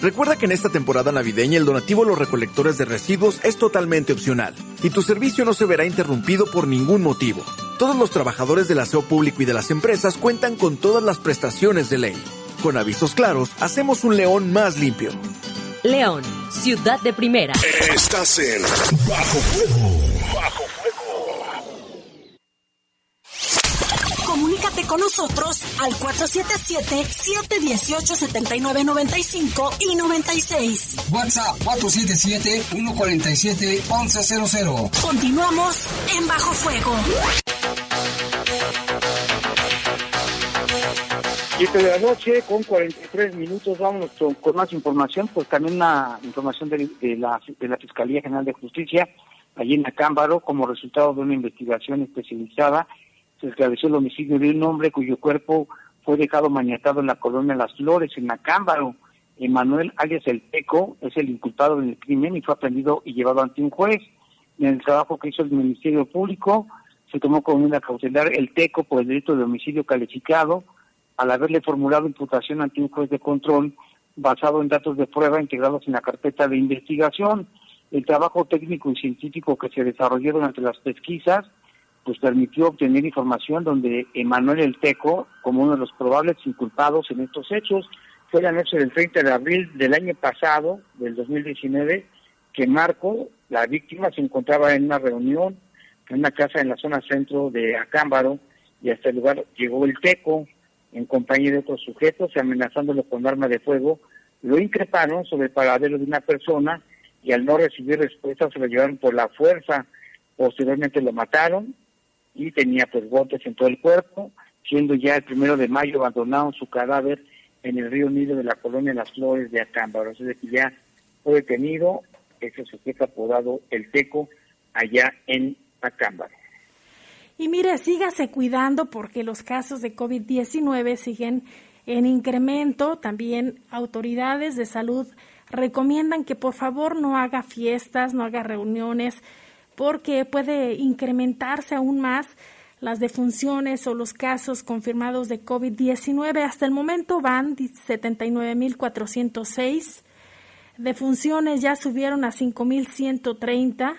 Recuerda que en esta temporada navideña el donativo a los recolectores de residuos es totalmente opcional y tu servicio no se verá interrumpido por ningún motivo. Todos los trabajadores del aseo público y de las empresas cuentan con todas las prestaciones de ley. Con avisos claros, hacemos un León más limpio. León, ciudad de primera. Estás en Bajo Fuego. Bajo Fuego. Comunícate con nosotros al 477-718-7995 y 96. WhatsApp 477-147-1100. Continuamos en Bajo Fuego. 7 de la noche con 43 minutos, vamos con, más información, pues también una información de, la, de la Fiscalía General de Justicia, allí en Acámbaro, como resultado de una investigación especializada, se estableció el homicidio de un hombre cuyo cuerpo fue dejado maniatado en la colonia Las Flores, en Acámbaro. Emanuel alias El Peco es el inculpado del crimen y fue aprendido y llevado ante un juez. En el trabajo que hizo el Ministerio Público, se tomó como una cautelar el TECO por el delito de homicidio calificado, al haberle formulado imputación ante un juez de control basado en datos de prueba integrados en la carpeta de investigación. El trabajo técnico y científico que se desarrolló durante las pesquisas pues permitió obtener información donde Emanuel El Teco, como uno de los probables inculpados en estos hechos, fue la noche del 30 de abril del año pasado, del 2019, que Marco, la víctima, se encontraba en una reunión en una casa en la zona centro de Acámbaro y hasta el lugar llegó el Teco, en compañía de otros sujetos, amenazándolo con arma de fuego, lo increparon sobre el paradero de una persona y al no recibir respuesta se lo llevaron por la fuerza. Posteriormente lo mataron y tenía pues golpes en todo el cuerpo, siendo ya el primero de mayo abandonado su cadáver en el río Nido de la colonia Las Flores de Acámbaro. Sea, que ya fue detenido ese sujeto apodado El Teco allá en Acámbaro. Y mire, sígase cuidando porque los casos de COVID-19 siguen en incremento. También autoridades de salud recomiendan que por favor no haga fiestas, no haga reuniones, porque puede incrementarse aún más las defunciones o los casos confirmados de COVID-19. Hasta el momento van 79.406. Defunciones ya subieron a 5.130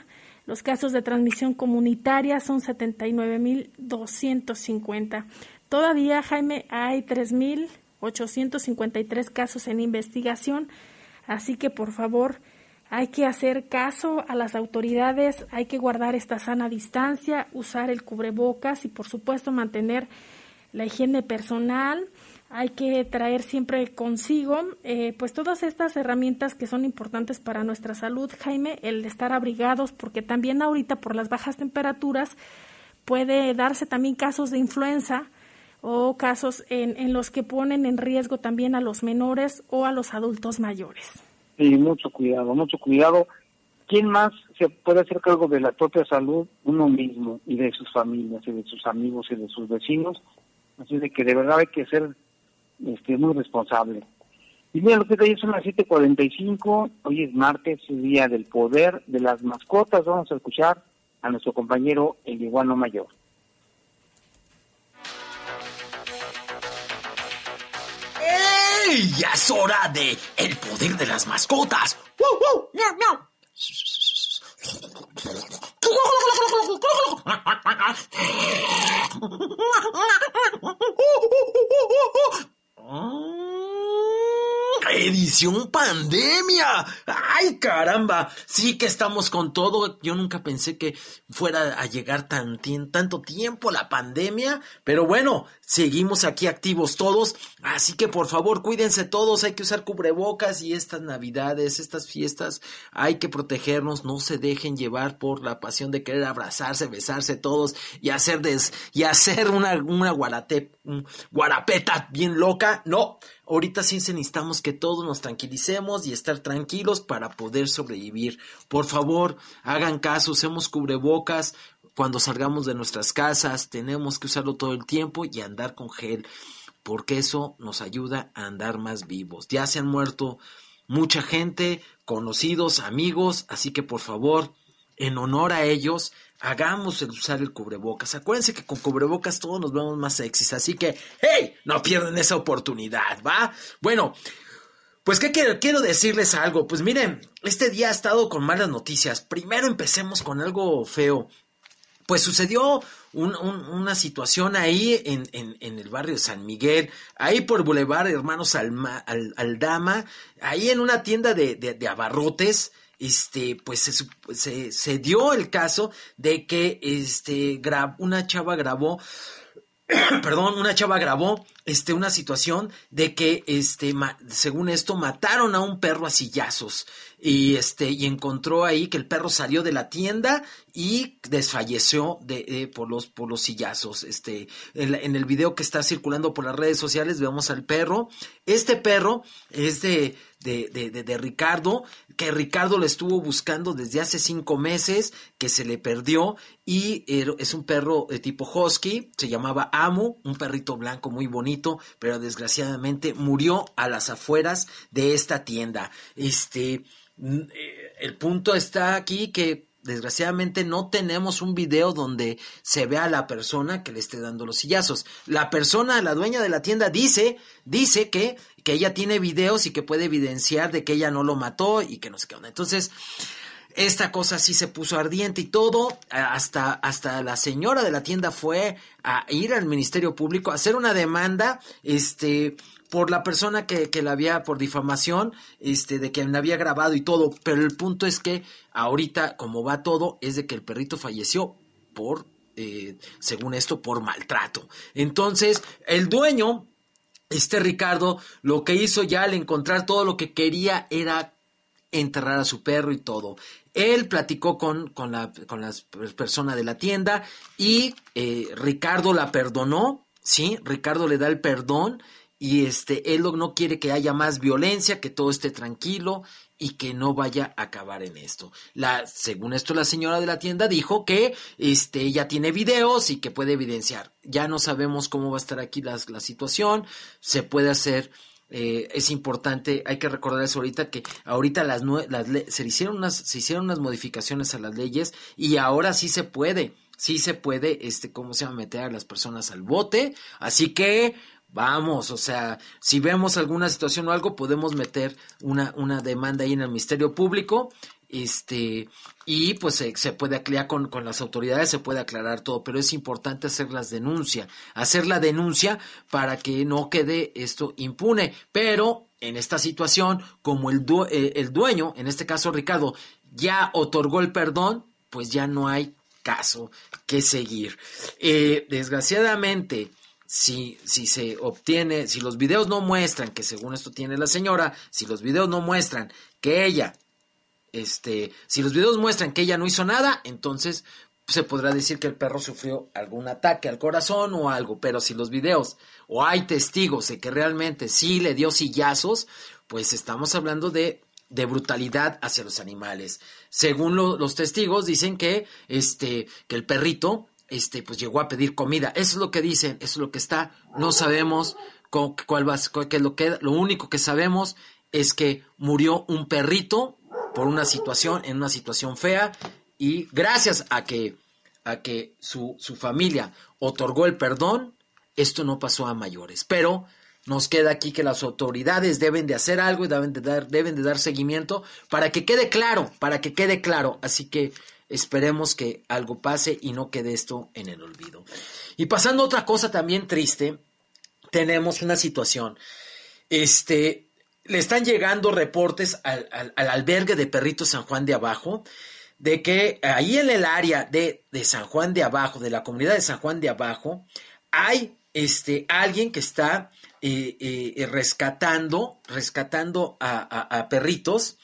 los casos de transmisión comunitaria son 79.250. Todavía, Jaime, hay 3.853 casos en investigación, así que por favor hay que hacer caso a las autoridades, hay que guardar esta sana distancia, usar el cubrebocas y por supuesto mantener la higiene personal hay que traer siempre consigo eh, pues todas estas herramientas que son importantes para nuestra salud, Jaime, el estar abrigados, porque también ahorita por las bajas temperaturas puede darse también casos de influenza o casos en, en los que ponen en riesgo también a los menores o a los adultos mayores. Sí, mucho cuidado, mucho cuidado. ¿Quién más se puede hacer cargo de la propia salud? Uno mismo y de sus familias y de sus amigos y de sus vecinos. Así de que de verdad hay que ser este, muy responsable. Y mira, lo que hoy son las 7:45, hoy es martes, el día del poder de las mascotas. Vamos a escuchar a nuestro compañero el iguano mayor. ¡Ey! Ya es hora de el poder de las mascotas. ¡Wow, wow! ¡Miau, miau! Edición pandemia. Ay, caramba. Sí que estamos con todo. Yo nunca pensé que fuera a llegar tan tanto tiempo la pandemia. Pero bueno, seguimos aquí activos todos. Así que por favor, cuídense todos. Hay que usar cubrebocas y estas navidades, estas fiestas, hay que protegernos. No se dejen llevar por la pasión de querer abrazarse, besarse todos y hacer des, y hacer una, una guarapeta bien loca. No. Ahorita sí necesitamos que todos nos tranquilicemos y estar tranquilos para poder sobrevivir. Por favor, hagan caso, usemos cubrebocas cuando salgamos de nuestras casas, tenemos que usarlo todo el tiempo y andar con gel, porque eso nos ayuda a andar más vivos. Ya se han muerto mucha gente, conocidos, amigos, así que por favor, en honor a ellos, hagamos el usar el cubrebocas. Acuérdense que con cubrebocas todos nos vemos más sexys, así que, hey, no pierdan esa oportunidad, ¿va? Bueno, pues ¿qué quiero, decirles algo. Pues miren, este día ha estado con malas noticias. Primero empecemos con algo feo. Pues sucedió una situación ahí en, el barrio de San Miguel, ahí por Boulevard Hermanos Aldama, ahí en una tienda de, de abarrotes este, pues se, se, dio el caso de que este, una chava grabó, perdón, una chava grabó este, una situación de que, este, según esto, mataron a un perro a sillazos. Y este y encontró ahí que el perro salió de la tienda y desfalleció de, eh, por los por los sillazos. Este en, el video que está circulando por las redes sociales vemos al perro. Este perro es de de, de, de, Ricardo, que Ricardo lo estuvo buscando desde hace cinco meses, que se le perdió, y es un perro de tipo husky, se llamaba Amu, un perrito blanco muy bonito, pero desgraciadamente murió a las afueras de esta tienda. Este, eh, el punto está aquí que desgraciadamente no tenemos un video donde se vea a la persona que le esté dando los sillazos. La persona, la dueña de la tienda dice, dice que, que ella tiene videos y que puede evidenciar de que ella no lo mató y que no sé qué onda. Entonces, esta cosa sí se puso ardiente y todo, hasta, hasta la señora de la tienda fue a ir al Ministerio Público a hacer una demanda, este, por la persona que, que la había, por difamación, este, de que la había grabado y todo, pero el punto es que ahorita, como va todo, es de que el perrito falleció por, eh, según esto, por maltrato. Entonces, el dueño, este Ricardo, lo que hizo ya al encontrar todo lo que quería era enterrar a su perro y todo. Él platicó con, con, la, con la persona de la tienda y eh, Ricardo la perdonó, ¿sí? Ricardo le da el perdón y este, él no quiere que haya más violencia, que todo esté tranquilo y que no vaya a acabar en esto. La, según esto, la señora de la tienda dijo que este, ella tiene videos y que puede evidenciar. Ya no sabemos cómo va a estar aquí la situación, se puede hacer eh, es importante, hay que recordar eso ahorita, que ahorita las, las se, hicieron unas, se hicieron unas modificaciones a las leyes y ahora sí se puede, sí se puede, este, ¿cómo se llama? Meter a las personas al bote. Así que Vamos, o sea, si vemos alguna situación o algo, podemos meter una, una demanda ahí en el Ministerio Público, este, y pues se, puede aclarar con, con, las autoridades, se puede aclarar todo, pero es importante hacer las denuncias, hacer la denuncia para que no quede esto impune. Pero en esta situación, como el, eh, el dueño, en este caso Ricardo, ya otorgó el perdón, pues ya no hay caso que seguir. Eh, desgraciadamente, si, si se obtiene, si los videos no muestran que según esto tiene la señora, si los videos no muestran que ella, este, si los videos muestran que ella no hizo nada, entonces se podrá decir que el perro sufrió algún ataque al corazón o algo, pero si los videos o hay testigos de que realmente sí le dio sillazos, pues estamos hablando de, de brutalidad hacia los animales. Según los testigos dicen que este que el perrito este, pues llegó a pedir comida. Eso es lo que dicen, eso es lo que está. No sabemos cuál va, qué es lo que, lo único que sabemos es que murió un perrito por una situación, en una situación fea, y gracias a que, a que su, su familia otorgó el perdón, esto no pasó a mayores. Pero nos queda aquí que las autoridades deben de hacer algo y deben de dar, deben de dar seguimiento para que quede claro, para que quede claro. Así que esperemos que algo pase y no quede esto en el olvido. Y pasando a otra cosa también triste, tenemos una situación. Este, le están llegando reportes al, albergue de Perritos San Juan de Abajo de que ahí en el área de, San Juan de Abajo, de la comunidad de San Juan de Abajo, hay este, alguien que está eh, eh, rescatando, rescatando a, perritos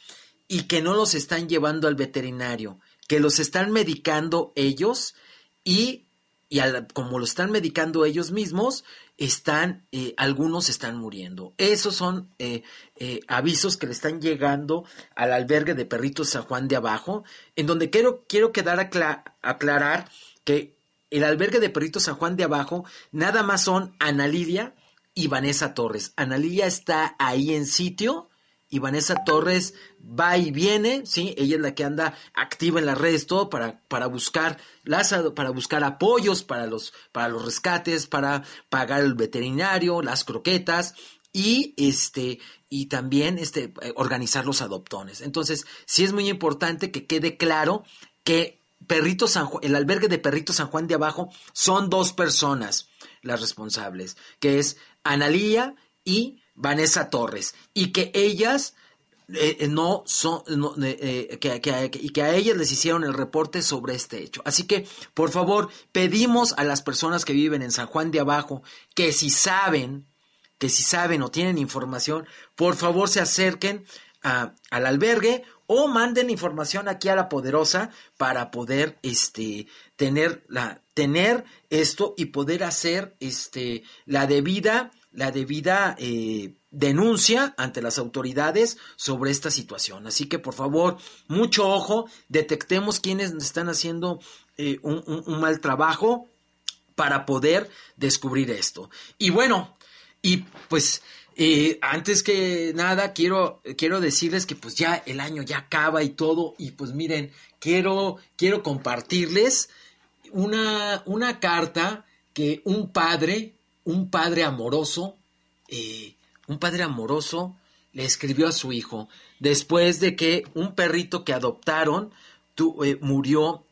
y que no los están llevando al veterinario, que los están medicando ellos y, y como lo están medicando ellos mismos, están, eh, algunos están muriendo. Esos son eh, eh, avisos que le están llegando al albergue de perritos San Juan de Abajo, en donde quiero, quiero quedar aclarar que el albergue de perritos San Juan de Abajo nada más son Ana Lidia y Vanessa Torres. Ana Lidia está ahí en sitio y Vanessa Torres va y viene, ¿sí? Ella es la que anda activa en las redes, todo para, para buscar para buscar apoyos para los, para los rescates, para pagar el veterinario, las croquetas y este, y también este, organizar los adoptones. Entonces, sí es muy importante que quede claro que el albergue de Perrito San Juan de Abajo son dos personas las responsables, que es Analía y Vanessa Torres, y que ellas eh, eh, no son, eh, que, y que a ellas les hicieron el reporte sobre este hecho. Así que, por favor, pedimos a las personas que viven en San Juan de Abajo que si saben, que si saben o tienen información, por favor se acerquen al albergue o manden información aquí a la poderosa para poder este tener la tener esto y poder hacer este la debida la debida eh, denuncia ante las autoridades sobre esta situación. Así que por favor, mucho ojo, detectemos quienes están haciendo eh, un, mal trabajo para poder descubrir esto. Y bueno, y pues eh, antes que nada quiero, quiero decirles que pues ya el año ya acaba y todo, y pues miren, quiero, quiero compartirles una, una carta que un padre un padre amoroso, eh, un padre amoroso le escribió a su hijo después de que un perrito que adoptaron eh, murió,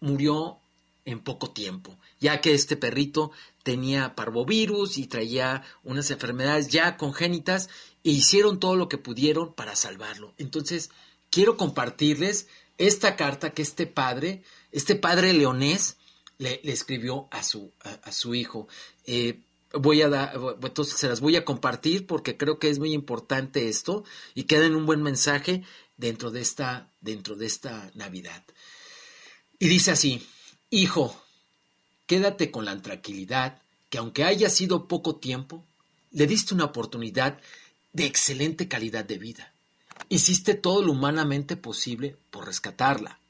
murió en poco tiempo, ya que este perrito tenía parvovirus y traía unas enfermedades ya congénitas e hicieron todo lo que pudieron para salvarlo. Entonces, quiero compartirles esta carta que este padre, este padre leonés, le, escribió a su, a, su hijo. Eh, voy a dar, entonces se las voy a compartir porque creo que es muy importante esto y queda en un buen mensaje dentro de esta, dentro de esta Navidad. Y dice así, hijo, quédate con la tranquilidad que aunque haya sido poco tiempo, le diste una oportunidad de excelente calidad de vida. Hiciste todo lo humanamente posible por rescatarla.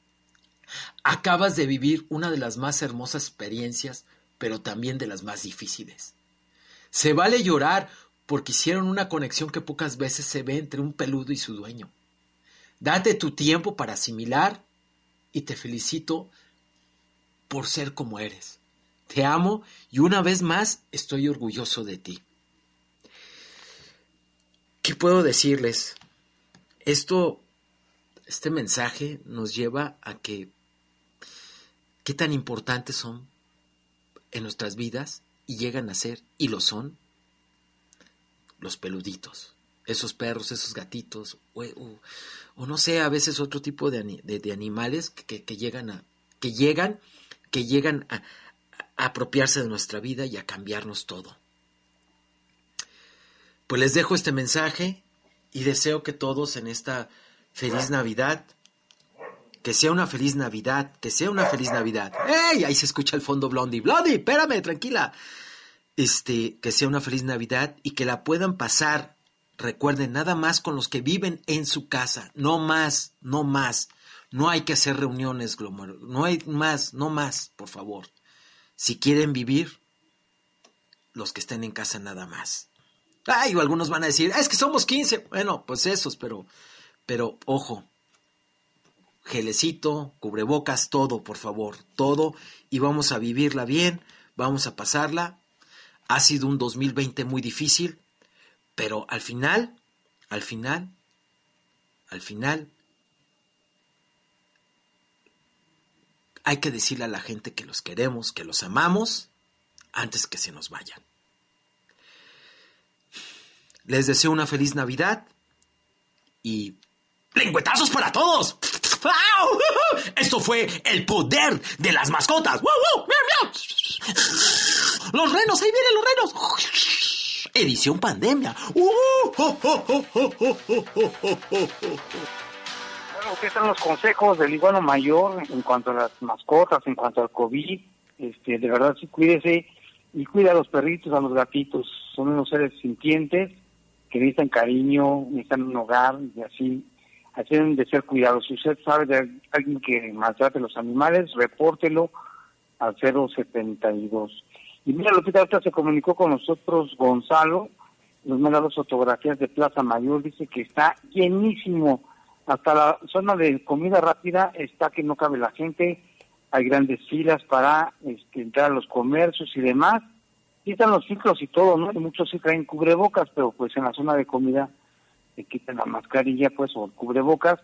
Acabas de vivir una de las más hermosas experiencias, pero también de las más difíciles. Se vale llorar porque hicieron una conexión que pocas veces se ve entre un peludo y su dueño. Date tu tiempo para asimilar y te felicito por ser como eres. Te amo y una vez más estoy orgulloso de ti. ¿Qué puedo decirles? Esto, este mensaje nos lleva a que qué tan importantes son en nuestras vidas y llegan a ser, y lo son, los peluditos. Esos perros, esos gatitos, o, no sé, a veces otro tipo de, de, animales que, llegan a, que llegan, que llegan a apropiarse de nuestra vida y a cambiarnos todo. Pues les dejo este mensaje y deseo que todos en esta feliz Navidad que sea una feliz Navidad, que sea una feliz Navidad. ¡Ey! Ahí se escucha el fondo Blondie. Blondie, espérame, tranquila. Este, que sea una feliz Navidad y que la puedan pasar, recuerden, nada más con los que viven en su casa. No más, no más. No hay que hacer reuniones, No hay más, no más, por favor. Si quieren vivir, los que estén en casa nada más. Ay, o algunos van a decir, es que somos 15. Bueno, pues esos, pero, pero ojo, gelecito, cubrebocas, todo, por favor, todo, y vamos a vivirla bien, vamos a pasarla. Ha sido un 2020 muy difícil, Pero al final, al final, al final, hay que decirle a la gente que los queremos, que los amamos, antes que se nos vayan. Les deseo una feliz Navidad y ¡lengüetazos para todos! Esto fue el poder de las mascotas. Los renos, ahí vienen los renos. Edición pandemia. Bueno, aquí están los consejos del iguano mayor en cuanto a las mascotas, en cuanto al COVID. Este, de verdad, sí, cuídese y cuida a los perritos, a los gatitos. Son unos seres sintientes que necesitan cariño, necesitan un hogar y así, así de ser cuidados. Si usted sabe de alguien que maltrate los animales, repórtelo al 072. Y mira, Lupita, ahorita se comunicó con nosotros Gonzalo, nos manda dos fotografías de Plaza Mayor, dice que está llenísimo hasta la zona de comida rápida está que no cabe la gente, hay grandes filas para este, entrar a los comercios y demás. Y están los ciclos y todo, ¿no? Muchos sí traen cubrebocas, pero pues en la zona de comida se quitan la mascarilla, pues, o cubrebocas.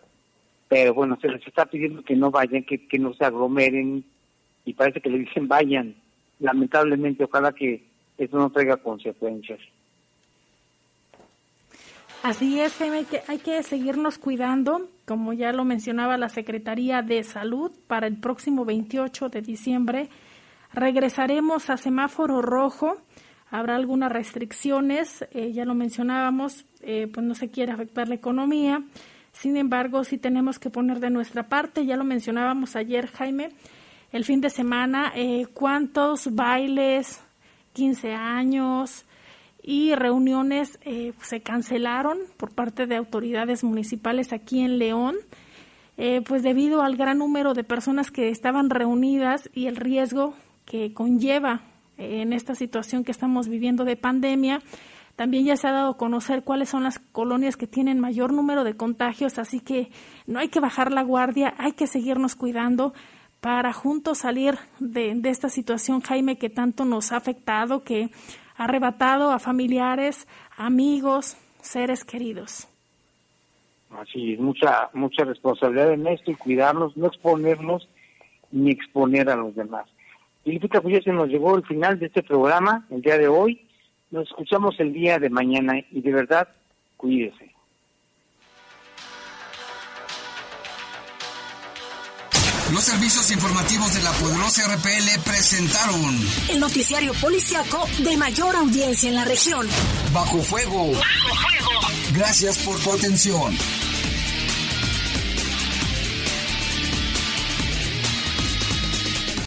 Pero bueno, se les está pidiendo que no vayan, que, no se aglomeren, y parece que le dicen vayan. Lamentablemente, ojalá que eso no traiga consecuencias. Así es, que, hay que seguirnos cuidando, como ya lo mencionaba la Secretaría de Salud, para el próximo 28 de diciembre regresaremos a semáforo rojo, habrá algunas restricciones, eh, ya lo mencionábamos, eh, pues no se quiere afectar la economía, sin embargo, sí tenemos que poner de nuestra parte, ya lo mencionábamos ayer, Jaime, el fin de semana, eh, cuántos bailes, 15 años, y reuniones eh, se cancelaron por parte de autoridades municipales aquí en León, pues debido al gran número de personas que estaban reunidas y el riesgo que conlleva en esta situación que estamos viviendo de pandemia. También ya se ha dado a conocer cuáles son las colonias que tienen mayor número de contagios, así que no hay que bajar la guardia, hay que seguirnos cuidando para juntos salir de, esta situación, Jaime, que tanto nos ha afectado, que arrebatado a familiares, amigos, seres queridos. Así, mucha mucha responsabilidad en esto y cuidarnos, no exponernos ni exponer a los demás. Y pues ya se nos llegó el final de este programa, el día de hoy. Nos escuchamos el día de mañana y de verdad, cuídese. Los servicios informativos de la poderosa RPL presentaron el noticiario policiaco de mayor audiencia en la región. Bajo fuego. Bajo fuego. Gracias por tu atención.